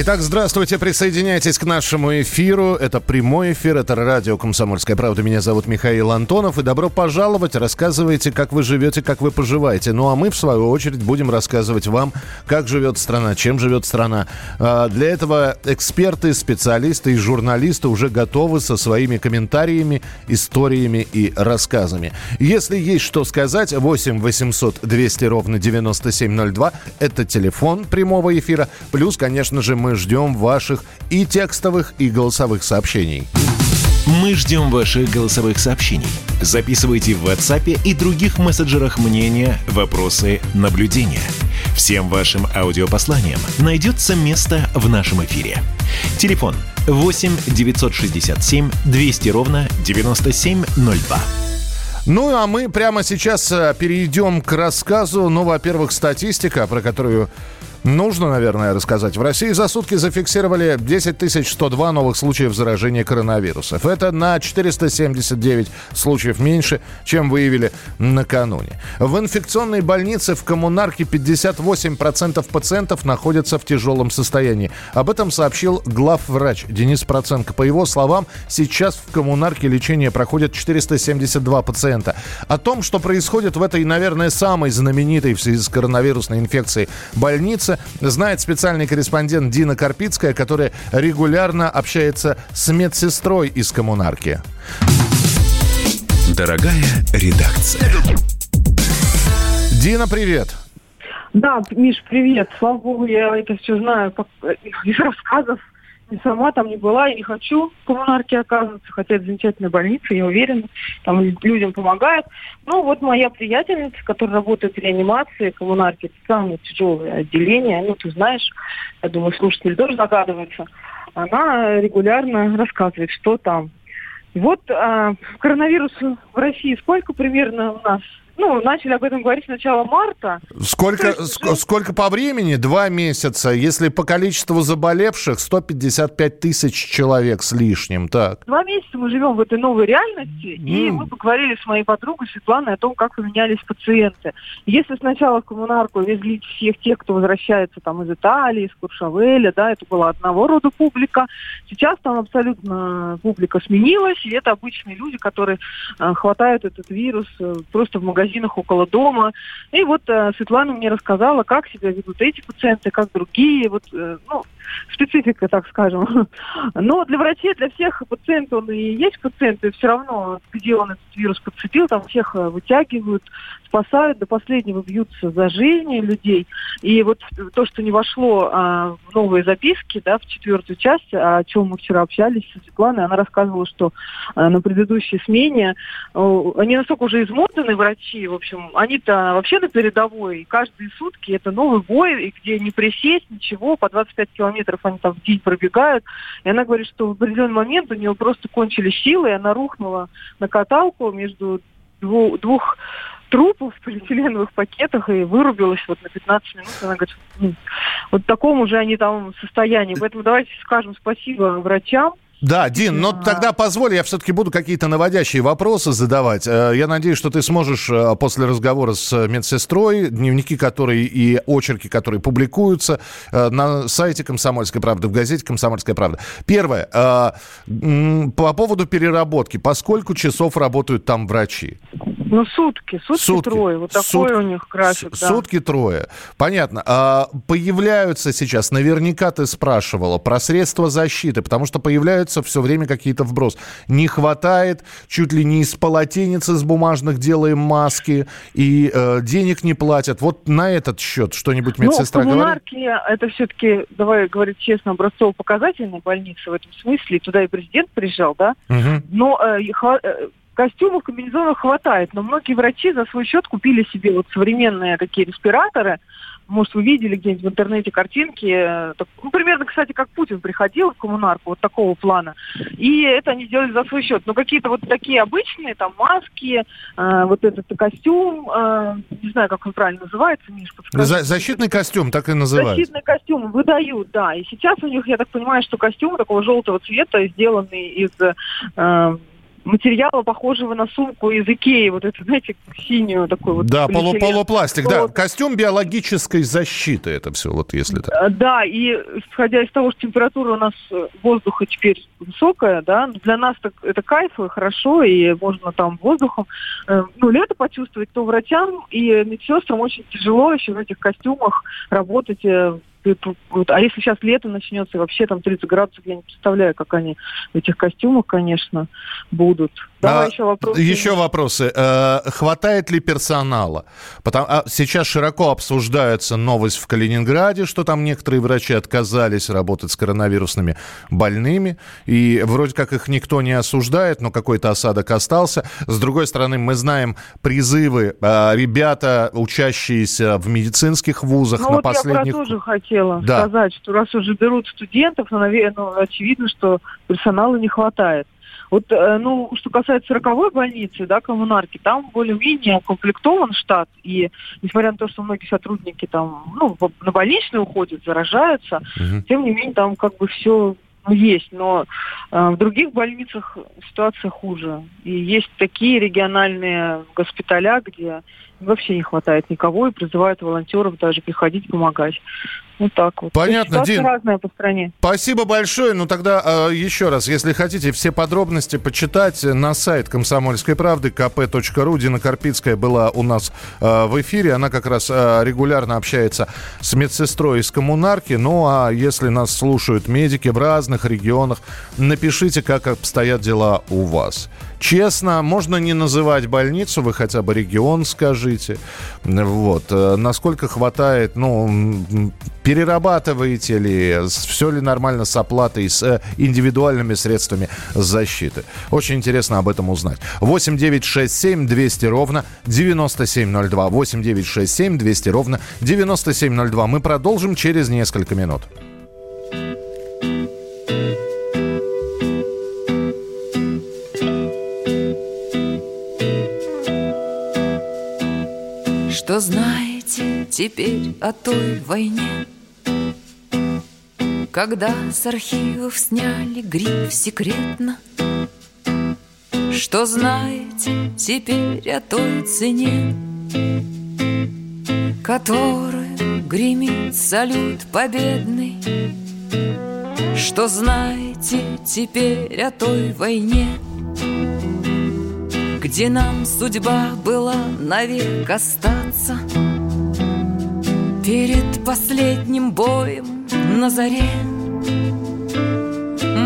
Итак, здравствуйте, присоединяйтесь к нашему эфиру. Это прямой эфир, это радио «Комсомольская правда». Меня зовут Михаил Антонов. И добро пожаловать, рассказывайте, как вы живете, как вы поживаете. Ну а мы, в свою очередь, будем рассказывать вам, как живет страна, чем живет страна. А, для этого эксперты, специалисты и журналисты уже готовы со своими комментариями, историями и рассказами. Если есть что сказать, 8 800 200 ровно 9702 – это телефон прямого эфира. Плюс, конечно же, мы ждем ваших и текстовых, и голосовых сообщений. Мы ждем ваших голосовых сообщений. Записывайте в WhatsApp и других мессенджерах мнения, вопросы, наблюдения. Всем вашим аудиопосланиям найдется место в нашем эфире. Телефон 8 967 200 ровно 9702. Ну, а мы прямо сейчас э, перейдем к рассказу. Ну, во-первых, статистика, про которую Нужно, наверное, рассказать. В России за сутки зафиксировали 10 102 новых случаев заражения коронавирусом. Это на 479 случаев меньше, чем выявили накануне. В инфекционной больнице в коммунарке 58% пациентов находятся в тяжелом состоянии. Об этом сообщил главврач Денис Проценко. По его словам, сейчас в коммунарке лечение проходит 472 пациента. О том, что происходит в этой, наверное, самой знаменитой в связи с коронавирусной инфекцией больнице, знает специальный корреспондент Дина Карпицкая, которая регулярно общается с медсестрой из коммунарки. Дорогая редакция. Дина, привет. Да, Миш, привет. Слава богу, я это все знаю как, из рассказов не сама там не была, и не хочу в коммунарке оказываться, хотя это замечательная больница, я уверена, там людям помогает. Ну, вот моя приятельница, которая работает в реанимации, коммунарки, это самое тяжелое отделение, ну, ты знаешь, я думаю, слушатели тоже догадываются, она регулярно рассказывает, что там. Вот а, коронавирус в России сколько примерно у нас ну, начали об этом говорить с начала марта. Сколько, есть, ск- сколько по времени? Два месяца. Если по количеству заболевших 155 тысяч человек с лишним, так. Два месяца мы живем в этой новой реальности, mm. и мы поговорили с моей подругой Светланой о том, как поменялись пациенты. Если сначала в коммунарку везли всех тех, кто возвращается там из Италии, из Куршавеля, да, это была одного рода публика, сейчас там абсолютно публика сменилась, и это обычные люди, которые э, хватают этот вирус э, просто в магазине магазинах около дома. И вот э, Светлана мне рассказала, как себя ведут эти пациенты, как другие. Вот, э, ну, специфика, так скажем. Но для врачей, для всех пациентов, он и есть пациенты, все равно, где он этот вирус подцепил, там всех э, вытягивают, спасают, до последнего бьются за жизни людей. И вот то, что не вошло а, в новые записки, да, в четвертую часть, о чем мы вчера общались с Светланой, она рассказывала, что а, на предыдущей смене а, они настолько уже измотаны, врачи, в общем, они-то вообще на передовой, и каждые сутки это новый бой, и где не присесть, ничего, по 25 километров они там в день пробегают. И она говорит, что в определенный момент у нее просто кончились силы, и она рухнула на каталку между двух, двух трупов в полиэтиленовых пакетах и вырубилась вот на 15 минут. Она говорит, вот в таком уже они там состоянии. Поэтому давайте скажем спасибо врачам, да, Дин, но тогда позволь, я все-таки буду какие-то наводящие вопросы задавать. Э, я надеюсь, что ты сможешь э, после разговора с медсестрой, дневники, которые и очерки, которые публикуются э, на сайте «Комсомольской правды», в газете «Комсомольская правда». Первое. По поводу переработки. По сколько часов работают там врачи? Ну, сутки, сутки, сутки трое. Вот такой сутки, у них график, да. Сутки трое. Понятно. А появляются сейчас, наверняка ты спрашивала, про средства защиты, потому что появляются все время какие-то вброс. Не хватает, чуть ли не из полотенец из бумажных делаем маски, и э, денег не платят. Вот на этот счет что-нибудь ну, медсестра ну, говорит? это все-таки, давай говорить честно, образцово-показательная больница в этом смысле. Туда и президент приезжал, да? Угу. Но э костюмов, комбинезонов хватает, но многие врачи за свой счет купили себе вот современные такие респираторы. Может, вы видели где-нибудь в интернете картинки. Э, ну, примерно, кстати, как Путин приходил в коммунарку, вот такого плана. И это они сделали за свой счет. Но какие-то вот такие обычные, там, маски, э, вот этот костюм, э, не знаю, как он правильно называется, Миш, За, защитный костюм, так и называют. Защитный костюм выдают, да. И сейчас у них, я так понимаю, что костюм такого желтого цвета, сделанный из... Э, материала, похожего на сумку из Икеи, вот это, знаете, синюю такую вот. Да, полу полупластик, вот. да. Костюм биологической защиты это все, вот если так. Э, да, и исходя из того, что температура у нас э, воздуха теперь высокая, да, для нас так, это кайф и хорошо, и можно там воздухом, э, ну, лето почувствовать, то врачам и медсестрам очень тяжело еще в этих костюмах работать э, а если сейчас лето начнется, вообще там 30 градусов, я не представляю, как они в этих костюмах, конечно, будут. Давай а, еще вопросы. Еще вопросы. Э, хватает ли персонала? Потому, а сейчас широко обсуждается новость в Калининграде, что там некоторые врачи отказались работать с коронавирусными больными. И вроде как их никто не осуждает, но какой-то осадок остался. С другой стороны, мы знаем призывы. Э, ребята, учащиеся в медицинских вузах ну, на вот последних... я про тоже хотела да. сказать, что раз уже берут студентов, ну, наверное, ну, очевидно, что персонала не хватает. Вот, э, ну, что касается сороковой больницы, да, коммунарки, там более-менее укомплектован штат, и несмотря на то, что многие сотрудники там, ну, на больничные уходят, заражаются, угу. тем не менее там как бы все ну, есть, но э, в других больницах ситуация хуже. И есть такие региональные госпиталя, где вообще не хватает никого и призывают волонтеров даже приходить помогать. Вот так вот. Понятно, Дин. разная по стране. Спасибо большое. Ну тогда э, еще раз, если хотите все подробности почитать на сайт Комсомольской правды kp.ru. Дина Карпицкая была у нас э, в эфире. Она как раз э, регулярно общается с медсестрой из коммунарки. Ну а если нас слушают медики в разных регионах, напишите, как обстоят дела у вас. Честно, можно не называть больницу, вы хотя бы регион скажите. Вот. Э, насколько хватает, ну, перерабатываете ли, все ли нормально с оплатой, с э, индивидуальными средствами защиты. Очень интересно об этом узнать. 8 9 6 7 200 ровно 9702. 8 9 6 7 200 ровно 9702. Мы продолжим через несколько минут. Что знаете теперь о той войне? Когда с архивов сняли гриф секретно Что знаете теперь о той цене Которую гремит салют победный Что знаете теперь о той войне где нам судьба была навек остаться. Перед последним боем на заре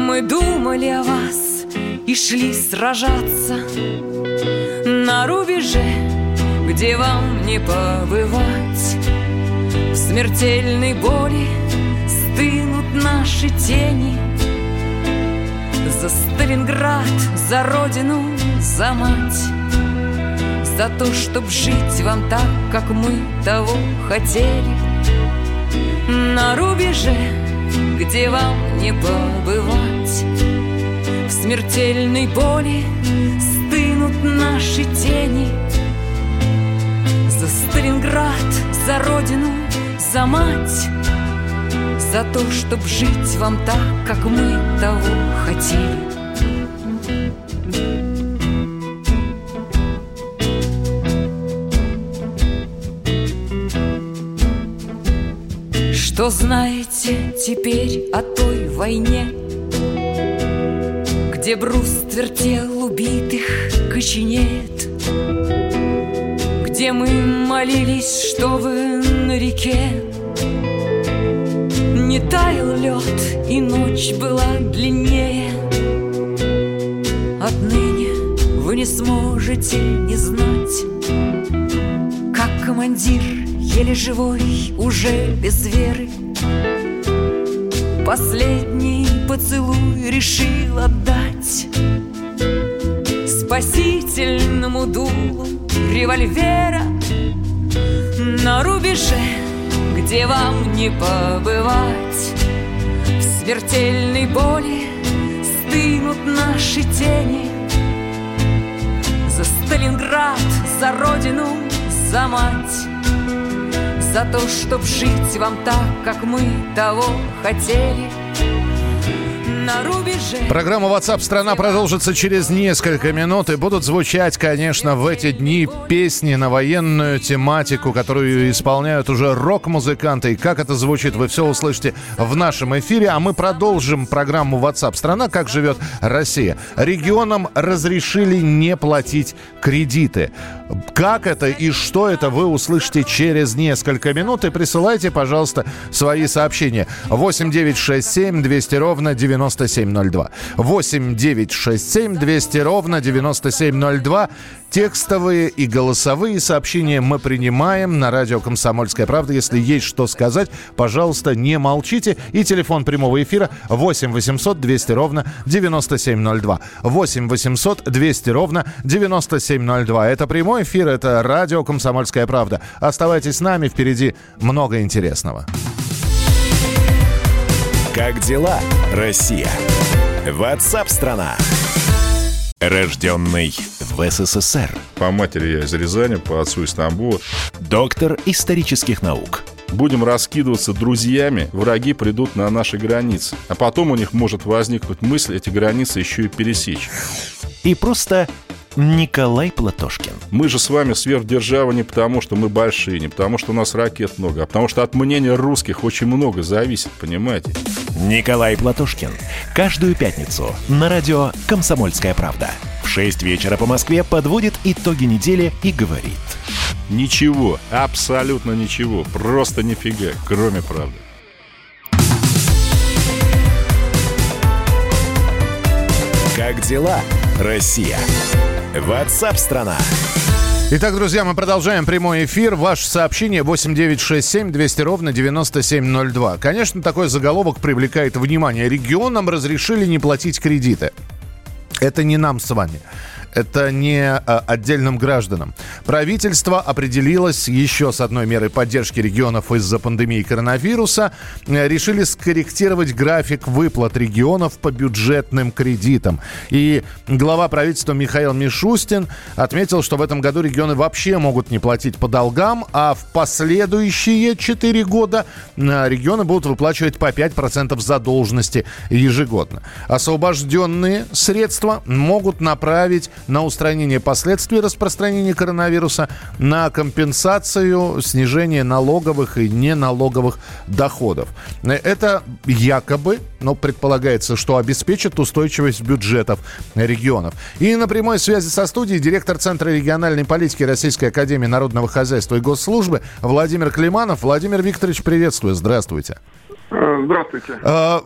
Мы думали о вас и шли сражаться. На рубеже, где вам не побывать В смертельной боли стынут наши тени. За Сталинград, за родину за мать За то, чтоб жить вам так, как мы того хотели. На рубеже, где вам не побывать В смертельной боли стынут наши тени. За Сталинград, за родину, за мать За то, чтоб жить вам так, как мы того хотели Что знаете теперь о той войне, Где бруствер тел убитых коченеет, Где мы молились, чтобы на реке Не таял лед, и ночь была длиннее. Отныне вы не сможете не знать, Как командир еле живой, уже без веры. Последний поцелуй решил отдать Спасительному дулу револьвера На рубеже, где вам не побывать. В смертельной боли стынут наши тени. За Сталинград, за родину, за мать за то, чтоб жить вам так, как мы того хотели на рубеже. Программа WhatsApp страна продолжится через несколько минут и будут звучать, конечно, в эти дни песни на военную тематику, которую исполняют уже рок-музыканты. И как это звучит, вы все услышите в нашем эфире. А мы продолжим программу WhatsApp страна «Как живет Россия». Регионам разрешили не платить кредиты. Как это и что это, вы услышите через несколько минут. И присылайте, пожалуйста, свои сообщения. 8 9 6 7 200 ровно 9702. 8 9 6 7 200 ровно 9702. Текстовые и голосовые сообщения мы принимаем на радио «Комсомольская правда». Если есть что сказать, пожалуйста, не молчите. И телефон прямого эфира 8 800 200 ровно 9702. 8 800 200 ровно 9702. Это прямой эфир, это радио «Комсомольская правда». Оставайтесь с нами, впереди много интересного. Как дела, Россия? Ватсап-страна! Рожденный в СССР. По матери я из Рязани, по отцу из Тамбова. Доктор исторических наук. Будем раскидываться друзьями, враги придут на наши границы. А потом у них может возникнуть мысль эти границы еще и пересечь. И просто Николай Платошкин. Мы же с вами сверхдержава не потому, что мы большие, не потому, что у нас ракет много, а потому что от мнения русских очень много зависит, понимаете? Николай Платошкин. Каждую пятницу на радио «Комсомольская правда». В 6 вечера по Москве подводит итоги недели и говорит. Ничего, абсолютно ничего, просто нифига, кроме правды. Как дела, Россия? Ватсап-страна! Итак, друзья, мы продолжаем прямой эфир. Ваше сообщение 8967 200 ровно 9702. Конечно, такой заголовок привлекает внимание. Регионам разрешили не платить кредиты. Это не нам с вами это не а, отдельным гражданам. Правительство определилось еще с одной мерой поддержки регионов из-за пандемии коронавируса. Э, решили скорректировать график выплат регионов по бюджетным кредитам. И глава правительства Михаил Мишустин отметил, что в этом году регионы вообще могут не платить по долгам, а в последующие 4 года э, регионы будут выплачивать по 5% задолженности ежегодно. Освобожденные средства могут направить на устранение последствий распространения коронавируса, на компенсацию снижения налоговых и неналоговых доходов. Это якобы, но предполагается, что обеспечит устойчивость бюджетов регионов. И на прямой связи со студией директор Центра региональной политики Российской Академии Народного Хозяйства и Госслужбы Владимир Климанов. Владимир Викторович, приветствую. Здравствуйте. Э, здравствуйте. Э,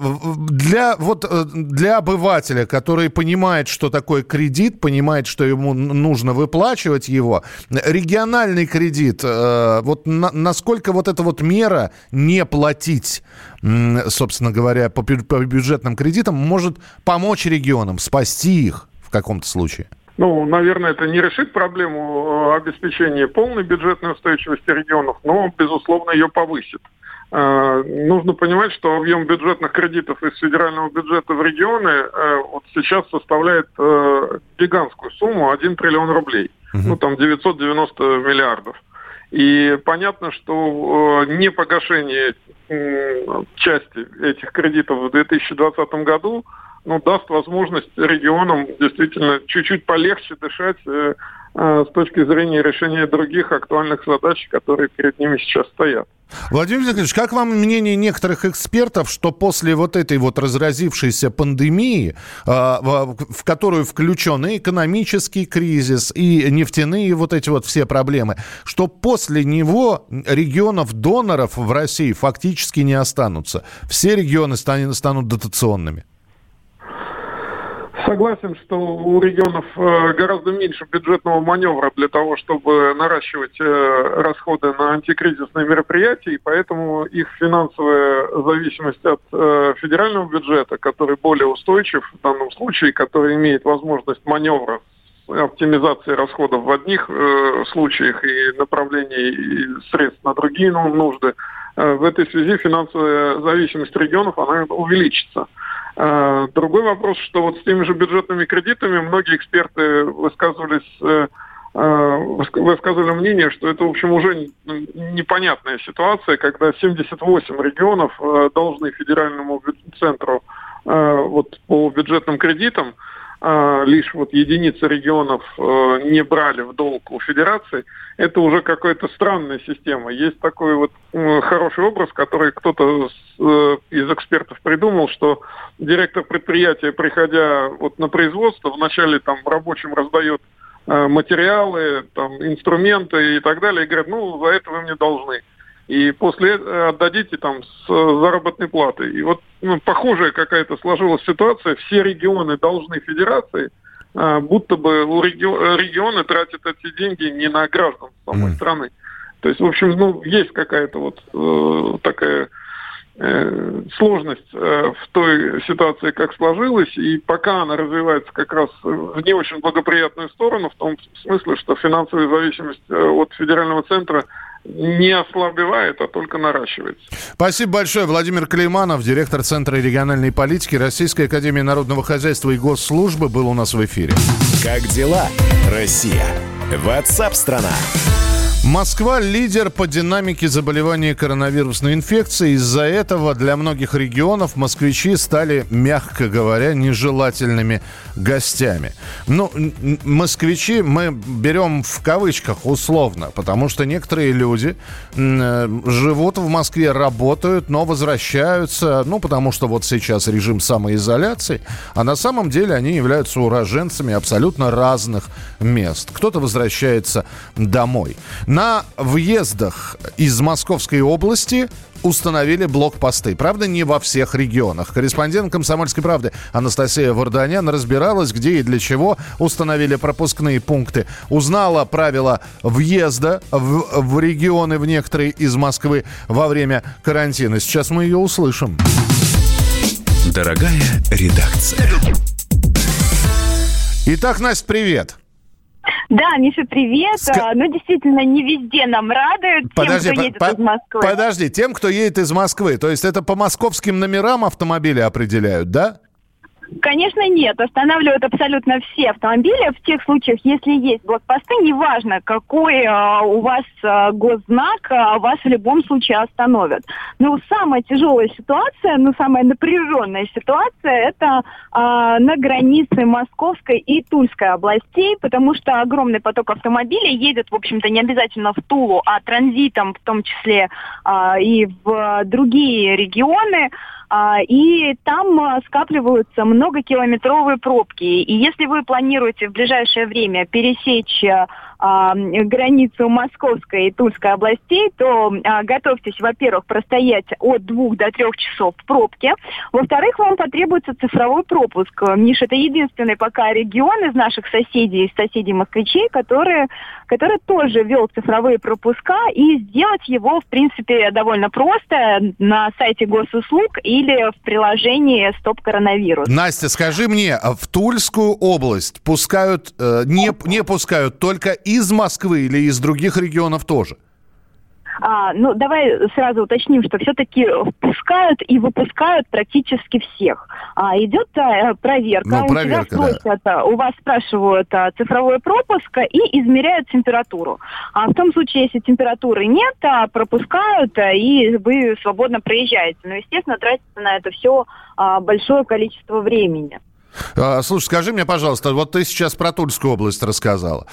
для, вот, э, для обывателя, который понимает, что такое кредит, понимает, что ему нужно выплачивать его, региональный кредит, вот на, насколько вот эта вот мера не платить, собственно говоря, по, по бюджетным кредитам может помочь регионам, спасти их в каком-то случае? Ну, наверное, это не решит проблему обеспечения полной бюджетной устойчивости регионов, но, безусловно, ее повысит. Э, нужно понимать, что объем бюджетных кредитов из федерального бюджета в регионы э, вот сейчас составляет э, гигантскую сумму 1 триллион рублей. Угу. Ну, там 990 миллиардов. И понятно, что не погашение части этих кредитов в 2020 году ну, даст возможность регионам действительно чуть-чуть полегче дышать с точки зрения решения других актуальных задач, которые перед ними сейчас стоят. Владимир Владимирович, как вам мнение некоторых экспертов, что после вот этой вот разразившейся пандемии, а, в которую включен и экономический кризис, и нефтяные вот эти вот все проблемы, что после него регионов-доноров в России фактически не останутся? Все регионы станут дотационными? Согласен, что у регионов э, гораздо меньше бюджетного маневра для того, чтобы наращивать э, расходы на антикризисные мероприятия, и поэтому их финансовая зависимость от э, федерального бюджета, который более устойчив в данном случае, который имеет возможность маневра оптимизации расходов в одних случаях и направлений средств на другие нужды. Э, в этой связи финансовая зависимость регионов она увеличится. А, другой вопрос, что вот с теми же бюджетными кредитами многие эксперты высказывались э, высказывали мнение, что это, в общем, уже непонятная ситуация, когда 78 регионов э, должны федеральному центру вот по бюджетным кредитам, лишь вот единицы регионов э, не брали в долг у федерации, это уже какая-то странная система. Есть такой вот хороший образ, который кто-то э, из экспертов придумал, что директор предприятия, приходя вот на производство, вначале там рабочим раздает э, материалы, там, инструменты и так далее, и говорят, ну, за это вы мне должны и после этого отдадите там с заработной платой. И вот ну, похожая какая-то сложилась ситуация. Все регионы должны федерации, а, будто бы регионы тратят эти деньги не на граждан самой mm. страны. То есть, в общем, ну, есть какая-то вот э, такая э, сложность э, в той ситуации, как сложилась, и пока она развивается как раз в не очень благоприятную сторону, в том смысле, что финансовая зависимость э, от федерального центра не ослабевает, а только наращивается. Спасибо большое. Владимир Клейманов, директор Центра региональной политики Российской Академии Народного Хозяйства и Госслужбы, был у нас в эфире. Как дела, Россия? Ватсап-страна! Москва – лидер по динамике заболевания коронавирусной инфекцией. Из-за этого для многих регионов москвичи стали, мягко говоря, нежелательными гостями. Ну, москвичи мы берем в кавычках условно, потому что некоторые люди э, живут в Москве, работают, но возвращаются, ну, потому что вот сейчас режим самоизоляции, а на самом деле они являются уроженцами абсолютно разных мест. Кто-то возвращается домой. На въездах из Московской области установили блокпосты. Правда, не во всех регионах. Корреспондент «Комсомольской правды» Анастасия Варданян разбиралась, где и для чего установили пропускные пункты. Узнала правила въезда в, в регионы, в некоторые из Москвы во время карантина. Сейчас мы ее услышим. Дорогая редакция. Итак, Настя, привет. Да, Миша, привет. Ск... А, ну, действительно, не везде нам радуют подожди, тем, кто едет по- из Москвы. Подожди, тем, кто едет из Москвы. То есть это по московским номерам автомобили определяют, да? Конечно, нет. Останавливают абсолютно все автомобили. В тех случаях, если есть блокпосты, неважно, какой э, у вас э, госзнак, э, вас в любом случае остановят. Но самая тяжелая ситуация, ну, самая напряженная ситуация, это э, на границе Московской и Тульской областей, потому что огромный поток автомобилей едет, в общем-то, не обязательно в Тулу, а транзитом, в том числе э, и в другие регионы. И там а, скапливаются многокилометровые пробки. И если вы планируете в ближайшее время пересечь а, границу Московской и Тульской областей, то а, готовьтесь, во-первых, простоять от двух до трех часов в пробке. Во-вторых, вам потребуется цифровой пропуск. Миш, это единственный пока регион из наших соседей, из соседей москвичей, который, который тоже вел цифровые пропуска, и сделать его, в принципе, довольно просто на сайте госуслуг или в приложении «Стоп коронавирус». Настя, скажи мне, в Тульскую область пускают, э, не, не пускают только из Москвы или из других регионов тоже? А, ну, давай сразу уточним, что все-таки впускают и выпускают практически всех. А, идет а, проверка. Ну, проверка, у, тебя да. у вас спрашивают а, цифровой пропуск и измеряют температуру. А в том случае, если температуры нет, а, пропускают, а, и вы свободно проезжаете. Но, естественно, тратится на это все а, большое количество времени. А, слушай, скажи мне, пожалуйста, вот ты сейчас про Тульскую область рассказала.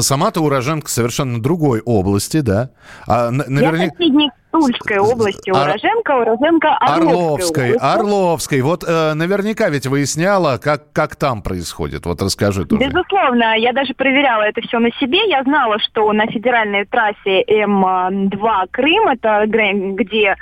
Сама ты уроженка совершенно другой области, да? А, наверня... Я соседник Тульской области, Ор... уроженка, уроженка Орловской. Орловской, Орловской. Вот э, наверняка ведь выясняла, как, как там происходит. Вот расскажи тоже. Безусловно, я даже проверяла это все на себе. Я знала, что на федеральной трассе М2 Крым, это где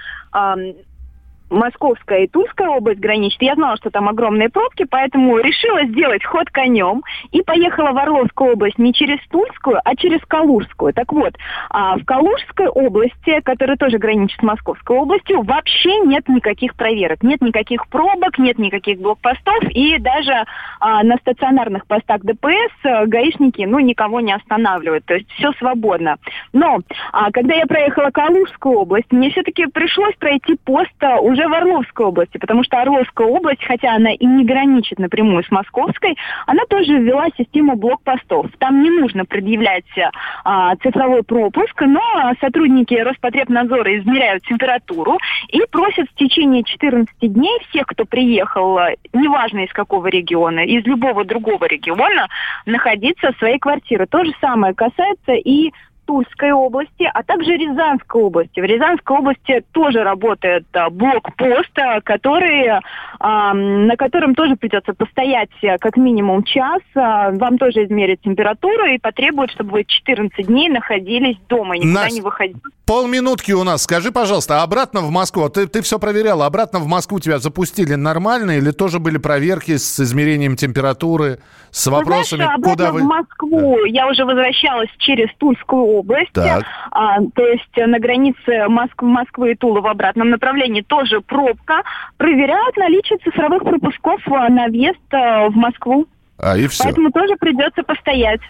Московская и Тульская область граничит. Я знала, что там огромные пробки, поэтому решила сделать ход конем и поехала в Орловскую область не через Тульскую, а через Калужскую. Так вот, а, в Калужской области, которая тоже граничит с Московской областью, вообще нет никаких проверок, нет никаких пробок, нет никаких блокпостов, и даже а, на стационарных постах ДПС э, гаишники, ну, никого не останавливают, то есть все свободно. Но, а, когда я проехала Калужскую область, мне все-таки пришлось пройти пост уже уже в Орловской области, потому что Орловская область, хотя она и не граничит напрямую с Московской, она тоже ввела систему блокпостов. Там не нужно предъявлять а, цифровой пропуск, но сотрудники Роспотребнадзора измеряют температуру и просят в течение 14 дней всех, кто приехал, неважно из какого региона, из любого другого региона, находиться в своей квартире. То же самое касается и Тульской области, а также Рязанской области. В Рязанской области тоже работает а, блокпост, а, который, а, на котором тоже придется постоять как минимум час. Вам тоже измерят температуру и потребуют, чтобы вы 14 дней находились дома, никуда Настя, не выходили. Полминутки у нас. Скажи, пожалуйста, обратно в Москву, ты, ты все проверяла, обратно в Москву тебя запустили нормально или тоже были проверки с измерением температуры, с вопросами, Вы знаешь, куда вы... в Москву я уже возвращалась через Тульскую область. Так. А, то есть на границе Моск- Москвы и Тула в обратном направлении тоже пробка. Проверяют наличие цифровых пропусков а, на въезд а, в Москву. А, и все. Поэтому тоже придется постоять.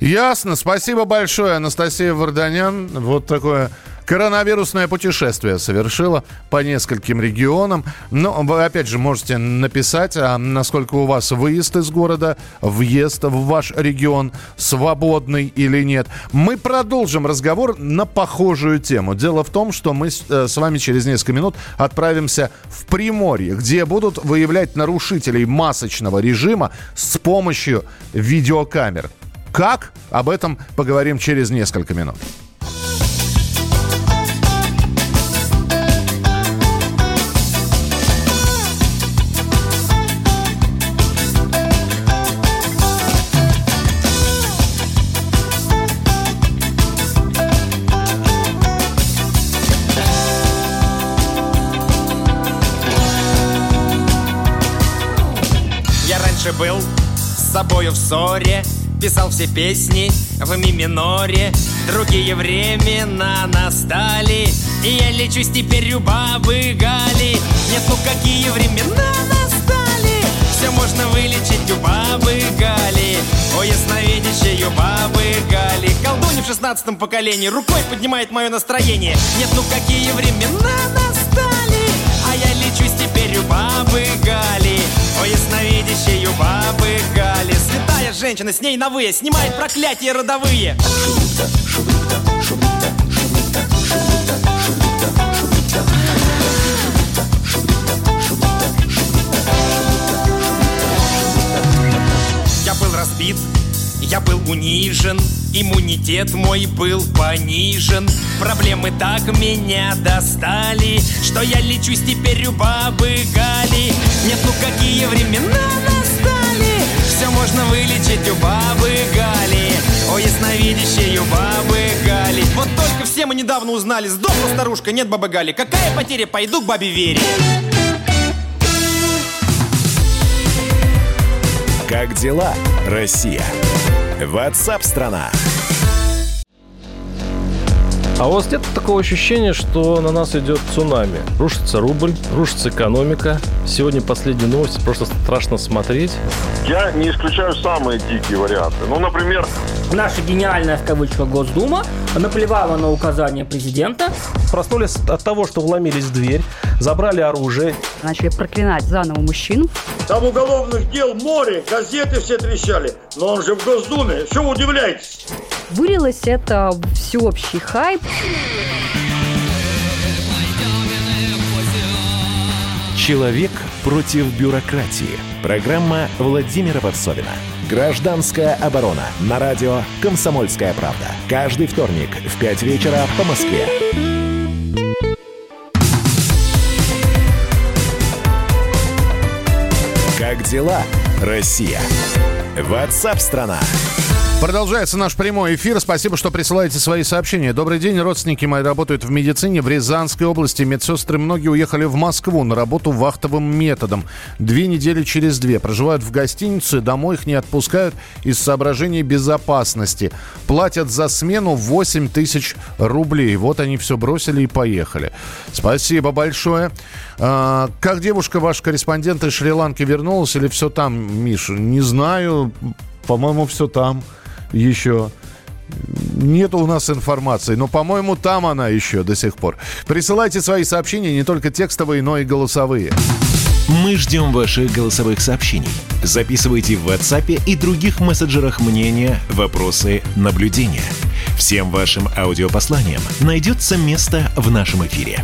Ясно. Спасибо большое, Анастасия Варданян. Вот такое коронавирусное путешествие совершила по нескольким регионам. Но вы, опять же, можете написать, а насколько у вас выезд из города, въезд в ваш регион свободный или нет. Мы продолжим разговор на похожую тему. Дело в том, что мы с, э, вами через несколько минут отправимся в Приморье, где будут выявлять нарушителей масочного режима с помощью видеокамер. Как? Об этом поговорим через несколько минут. Был с собою в ссоре Писал все песни в ми миноре Другие времена настали И я лечусь теперь у бабы Гали. Нет, ну какие времена настали Все можно вылечить у бабы Гали. О, ясновидящей у бабы Гали. Колдунья в шестнадцатом поколении Рукой поднимает мое настроение. Нет, ну какие времена настали бабы Гали О, ясновидящей у бабы Гали. Святая женщина, с ней на вы Снимает проклятия родовые. Я я был унижен Иммунитет мой был понижен. Проблемы так меня достали Что я лечусь теперь у бабы Гали. Нет, ну какие времена настали? Все можно вылечить у бабы Гали. О, ясновидящей у бабы Гали. Вот только все мы недавно узнали Сдохла старушка, нет бабы Гали. Какая потеря, пойду к бабе Вере Как дела, Россия? Ватсап-страна! А у вас нет такого ощущения, что на нас идет цунами? Рушится рубль, рушится экономика. Сегодня последние новости, просто страшно смотреть. Я не исключаю самые дикие варианты. Ну, например, Наша гениальная, в кавычках, Госдума наплевала на указания президента. Проснулись от того, что вломились в дверь, забрали оружие. Начали проклинать заново мужчину. Там уголовных дел море, газеты все трещали. Но он же в Госдуме. Что вы удивляетесь? Вылилось это всеобщий хайп. Человек против бюрократии. Программа Владимира Варсовина. Гражданская оборона. На радио «Комсомольская правда». Каждый вторник в 5 вечера по Москве. Как дела, Россия? Ватсап-страна! Продолжается наш прямой эфир. Спасибо, что присылаете свои сообщения. Добрый день. Родственники мои работают в медицине в Рязанской области. Медсестры многие уехали в Москву на работу вахтовым методом. Две недели через две. Проживают в гостинице, домой их не отпускают из соображений безопасности. Платят за смену 8 тысяч рублей. Вот они все бросили и поехали. Спасибо большое. А, как девушка, ваш корреспондент из Шри-Ланки вернулась или все там, Миша? Не знаю. По-моему, все там еще. Нет у нас информации, но, по-моему, там она еще до сих пор. Присылайте свои сообщения, не только текстовые, но и голосовые. Мы ждем ваших голосовых сообщений. Записывайте в WhatsApp и других мессенджерах мнения, вопросы, наблюдения. Всем вашим аудиопосланиям найдется место в нашем эфире.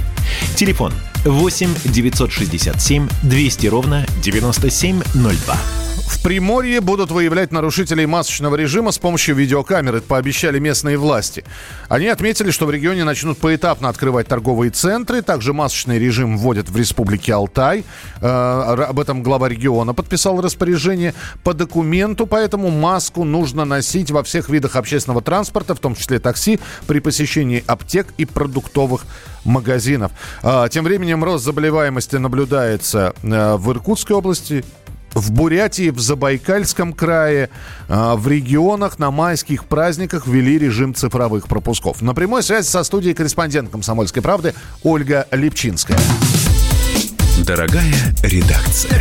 Телефон 8 967 200 ровно 9702. В Приморье будут выявлять нарушителей масочного режима с помощью видеокамеры, пообещали местные власти. Они отметили, что в регионе начнут поэтапно открывать торговые центры. Также масочный режим вводят в республике Алтай. Э, об этом глава региона подписал распоряжение. По документу, поэтому маску нужно носить во всех видах общественного транспорта, в том числе такси, при посещении аптек и продуктовых магазинов. А, тем временем рост заболеваемости наблюдается э, в Иркутской области, в Бурятии, в Забайкальском крае, э, в регионах на майских праздниках ввели режим цифровых пропусков. На прямой связи со студией корреспондент «Комсомольской правды» Ольга Липчинская. Дорогая редакция.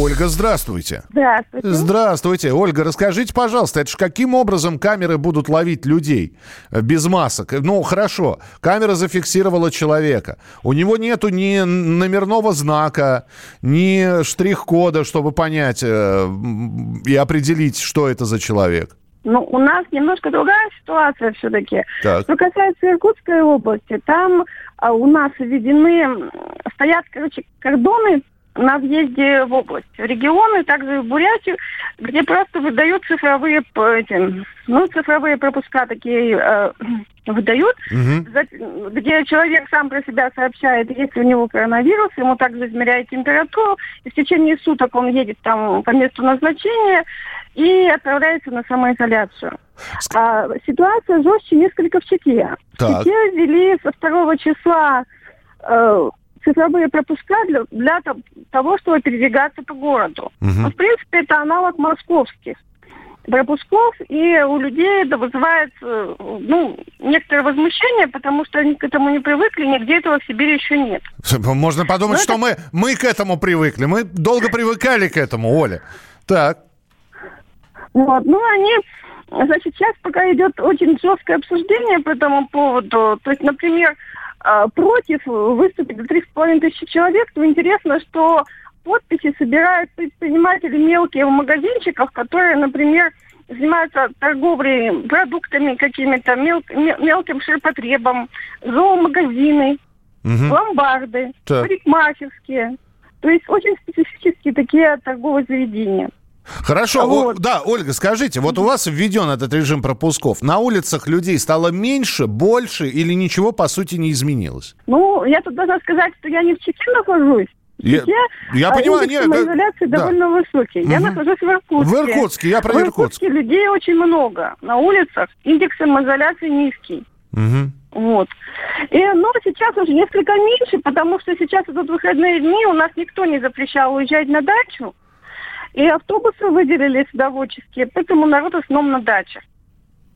Ольга, здравствуйте. Здравствуйте. Здравствуйте. Ольга, расскажите, пожалуйста, это ж каким образом камеры будут ловить людей э, без масок? Ну, хорошо, камера зафиксировала человека. У него нету ни номерного знака, ни штрих-кода, чтобы понять э, и определить, что это за человек. Ну, у нас немножко другая ситуация все-таки. Так. Что касается Иркутской области, там а, у нас введены, стоят, короче, кордоны на въезде в область, в регионы, также в Бурятию, где просто выдают цифровые, эти, ну, цифровые пропуска такие э, выдают, за- где человек сам про себя сообщает, если у него коронавирус, ему также измеряют температуру, и в течение суток он едет там по месту назначения и отправляется на самоизоляцию. А ситуация жестче несколько в Чите. Так. В Чите ввели со 2 числа э, цифровые пропуска для, для то- того, чтобы передвигаться по городу. Мгм. Ну, в принципе, это аналог московских пропусков, и у людей это вызывает э, ну, некоторое возмущение, потому что они к этому не привыкли, нигде этого в Сибири еще нет. Можно подумать, Ну, что мы, мы к этому привыкли. Мы долго привыкали к этому, Оля. Так. Вот, ну, они, значит, сейчас пока идет очень жесткое обсуждение по этому поводу. То есть, например, против выступили три с половиной тысячи человек, то интересно, что подписи собирают предприниматели мелкие в магазинчиках, которые, например, занимаются торговлей продуктами какими-то, мел- мел- мелким ширпотребом, зоомагазины, Мгм. ломбарды, Так. парикмахерские. То есть очень специфические такие торговые заведения. Хорошо, О- да, Ольга, скажите, вот у вас введен этот режим пропусков. На улицах людей стало меньше, больше или ничего по сути не изменилось? Ну, я тут должна сказать, что я не в Чите нахожусь. Я- я а, понимаю, нет, да- самоизоляции да. довольно высокий. Я Мгм. нахожусь в Иркутске. В Иркутске, я про в Иркутск. Иркутске людей очень много. На улицах индекс самоизоляции низкий. Вот. И, но сейчас уже несколько меньше, потому что сейчас идут выходные дни, у нас никто не запрещал уезжать на дачу. И автобусы выделили садоводческие, поэтому народ в основном на дачах.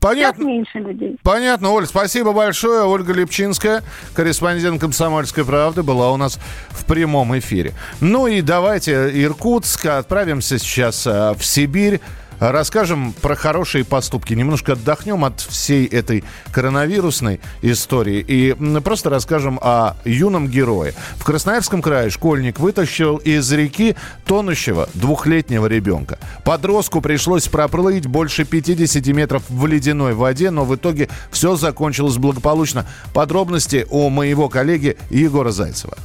Понятно. Сейчас меньше людей. Понятно, Оль, спасибо большое. Ольга Липчинская, корреспондент «Комсомольской правды», была у нас в прямом эфире. Ну и давайте Иркутск, отправимся сейчас э, в Сибирь. Расскажем про хорошие поступки. Немножко отдохнем от всей этой коронавирусной истории. И просто расскажем о юном герое. В Красноярском крае школьник вытащил из реки тонущего двухлетнего ребенка. Подростку пришлось проплыть больше 50 метров в ледяной воде, но в итоге все закончилось благополучно. Подробности у моего коллеги Егора Зайцева.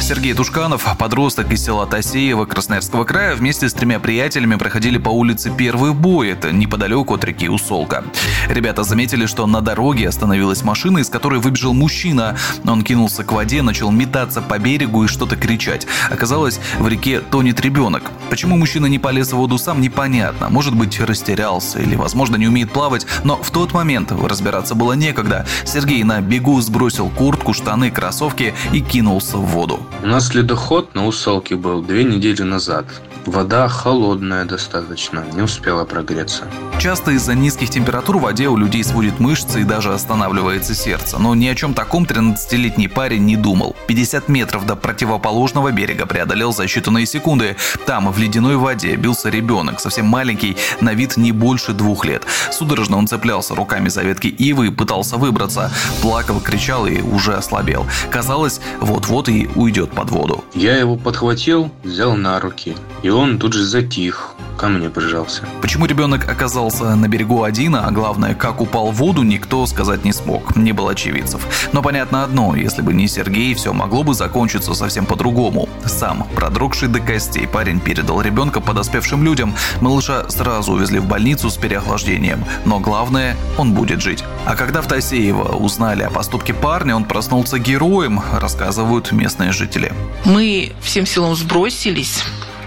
Сергей Тушканов, подросток из села Тасеево Красноярского края, вместе с тремя приятелями проходили по улице Первый бой, это неподалеку от реки Усолка. Ребята заметили, что на дороге остановилась машина, из которой выбежал мужчина. Он кинулся к воде, начал метаться по берегу и что-то кричать. Оказалось, в реке тонет ребенок. Почему мужчина не полез в воду сам, непонятно. Может быть, растерялся или, возможно, не умеет плавать, но в тот момент разбираться было некогда. Сергей на бегу сбросил куртку, штаны, кроссовки и кинулся в воду. У нас ледоход на Усалке был две недели назад. Вода холодная достаточно, не успела прогреться. Часто из-за низких температур в воде у людей сводит мышцы и даже останавливается сердце. Но ни о чем таком 13-летний парень не думал. 50 метров до противоположного берега преодолел за считанные секунды. Там, в ледяной воде, бился ребенок, совсем маленький, на вид не больше двух лет. Судорожно он цеплялся руками за ветки ивы и пытался выбраться. Плакал, кричал и уже ослабел. Казалось, вот-вот и уйдет под воду. Я его подхватил, взял на руки, и он тут же затих, ко мне прижался. Почему ребенок оказался на берегу один, а главное, как упал в воду, никто сказать не смог. Не было очевидцев. Но понятно одно, если бы не Сергей, все могло бы закончиться совсем по-другому. Сам, продрогший до костей, парень передал ребенка подоспевшим людям. Малыша сразу увезли в больницу с переохлаждением. Но главное, он будет жить. А когда в Тасеево узнали о поступке парня, он проснулся героем, рассказывают местные жители. Мы всем силам сбросились,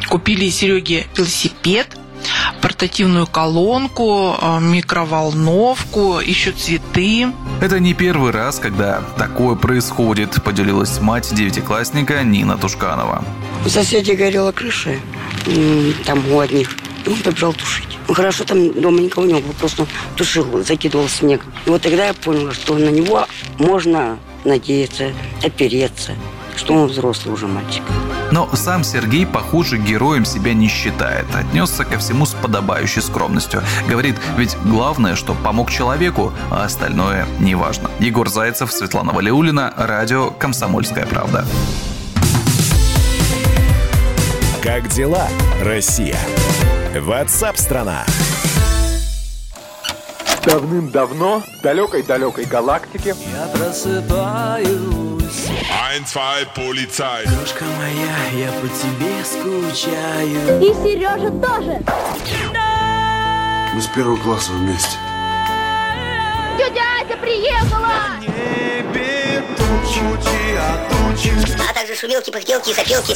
купили Сереге велосипед, портативную колонку, э, микроволновку, еще цветы. Это не первый раз, когда такое происходит, поделилась мать девятиклассника Нина Тушканова. У соседей горела крыша, там у одних. И он побежал тушить. Ну, хорошо, там дома никого не было, просто тушил, закидывал снег. И вот тогда я поняла, что на него можно надеяться, опереться, что он взрослый уже мальчик. Но сам Сергей, похоже, героем себя не считает. Отнесся ко всему с подобающей скромностью. Говорит, ведь главное, что помог человеку, а остальное не важно. Егор Зайцев, Светлана Валиулина, радио «Комсомольская правда». Как дела, Россия? Ватсап-страна! Давным-давно в далекой-далекой галактике Я просыпаюсь Ein, zwei, полицай Крошка моя, я по тебе скучаю. И Сережа тоже. Мы с первого класса вместе. Тетя Ася приехала! А также шумелки, пыхтелки и сопелки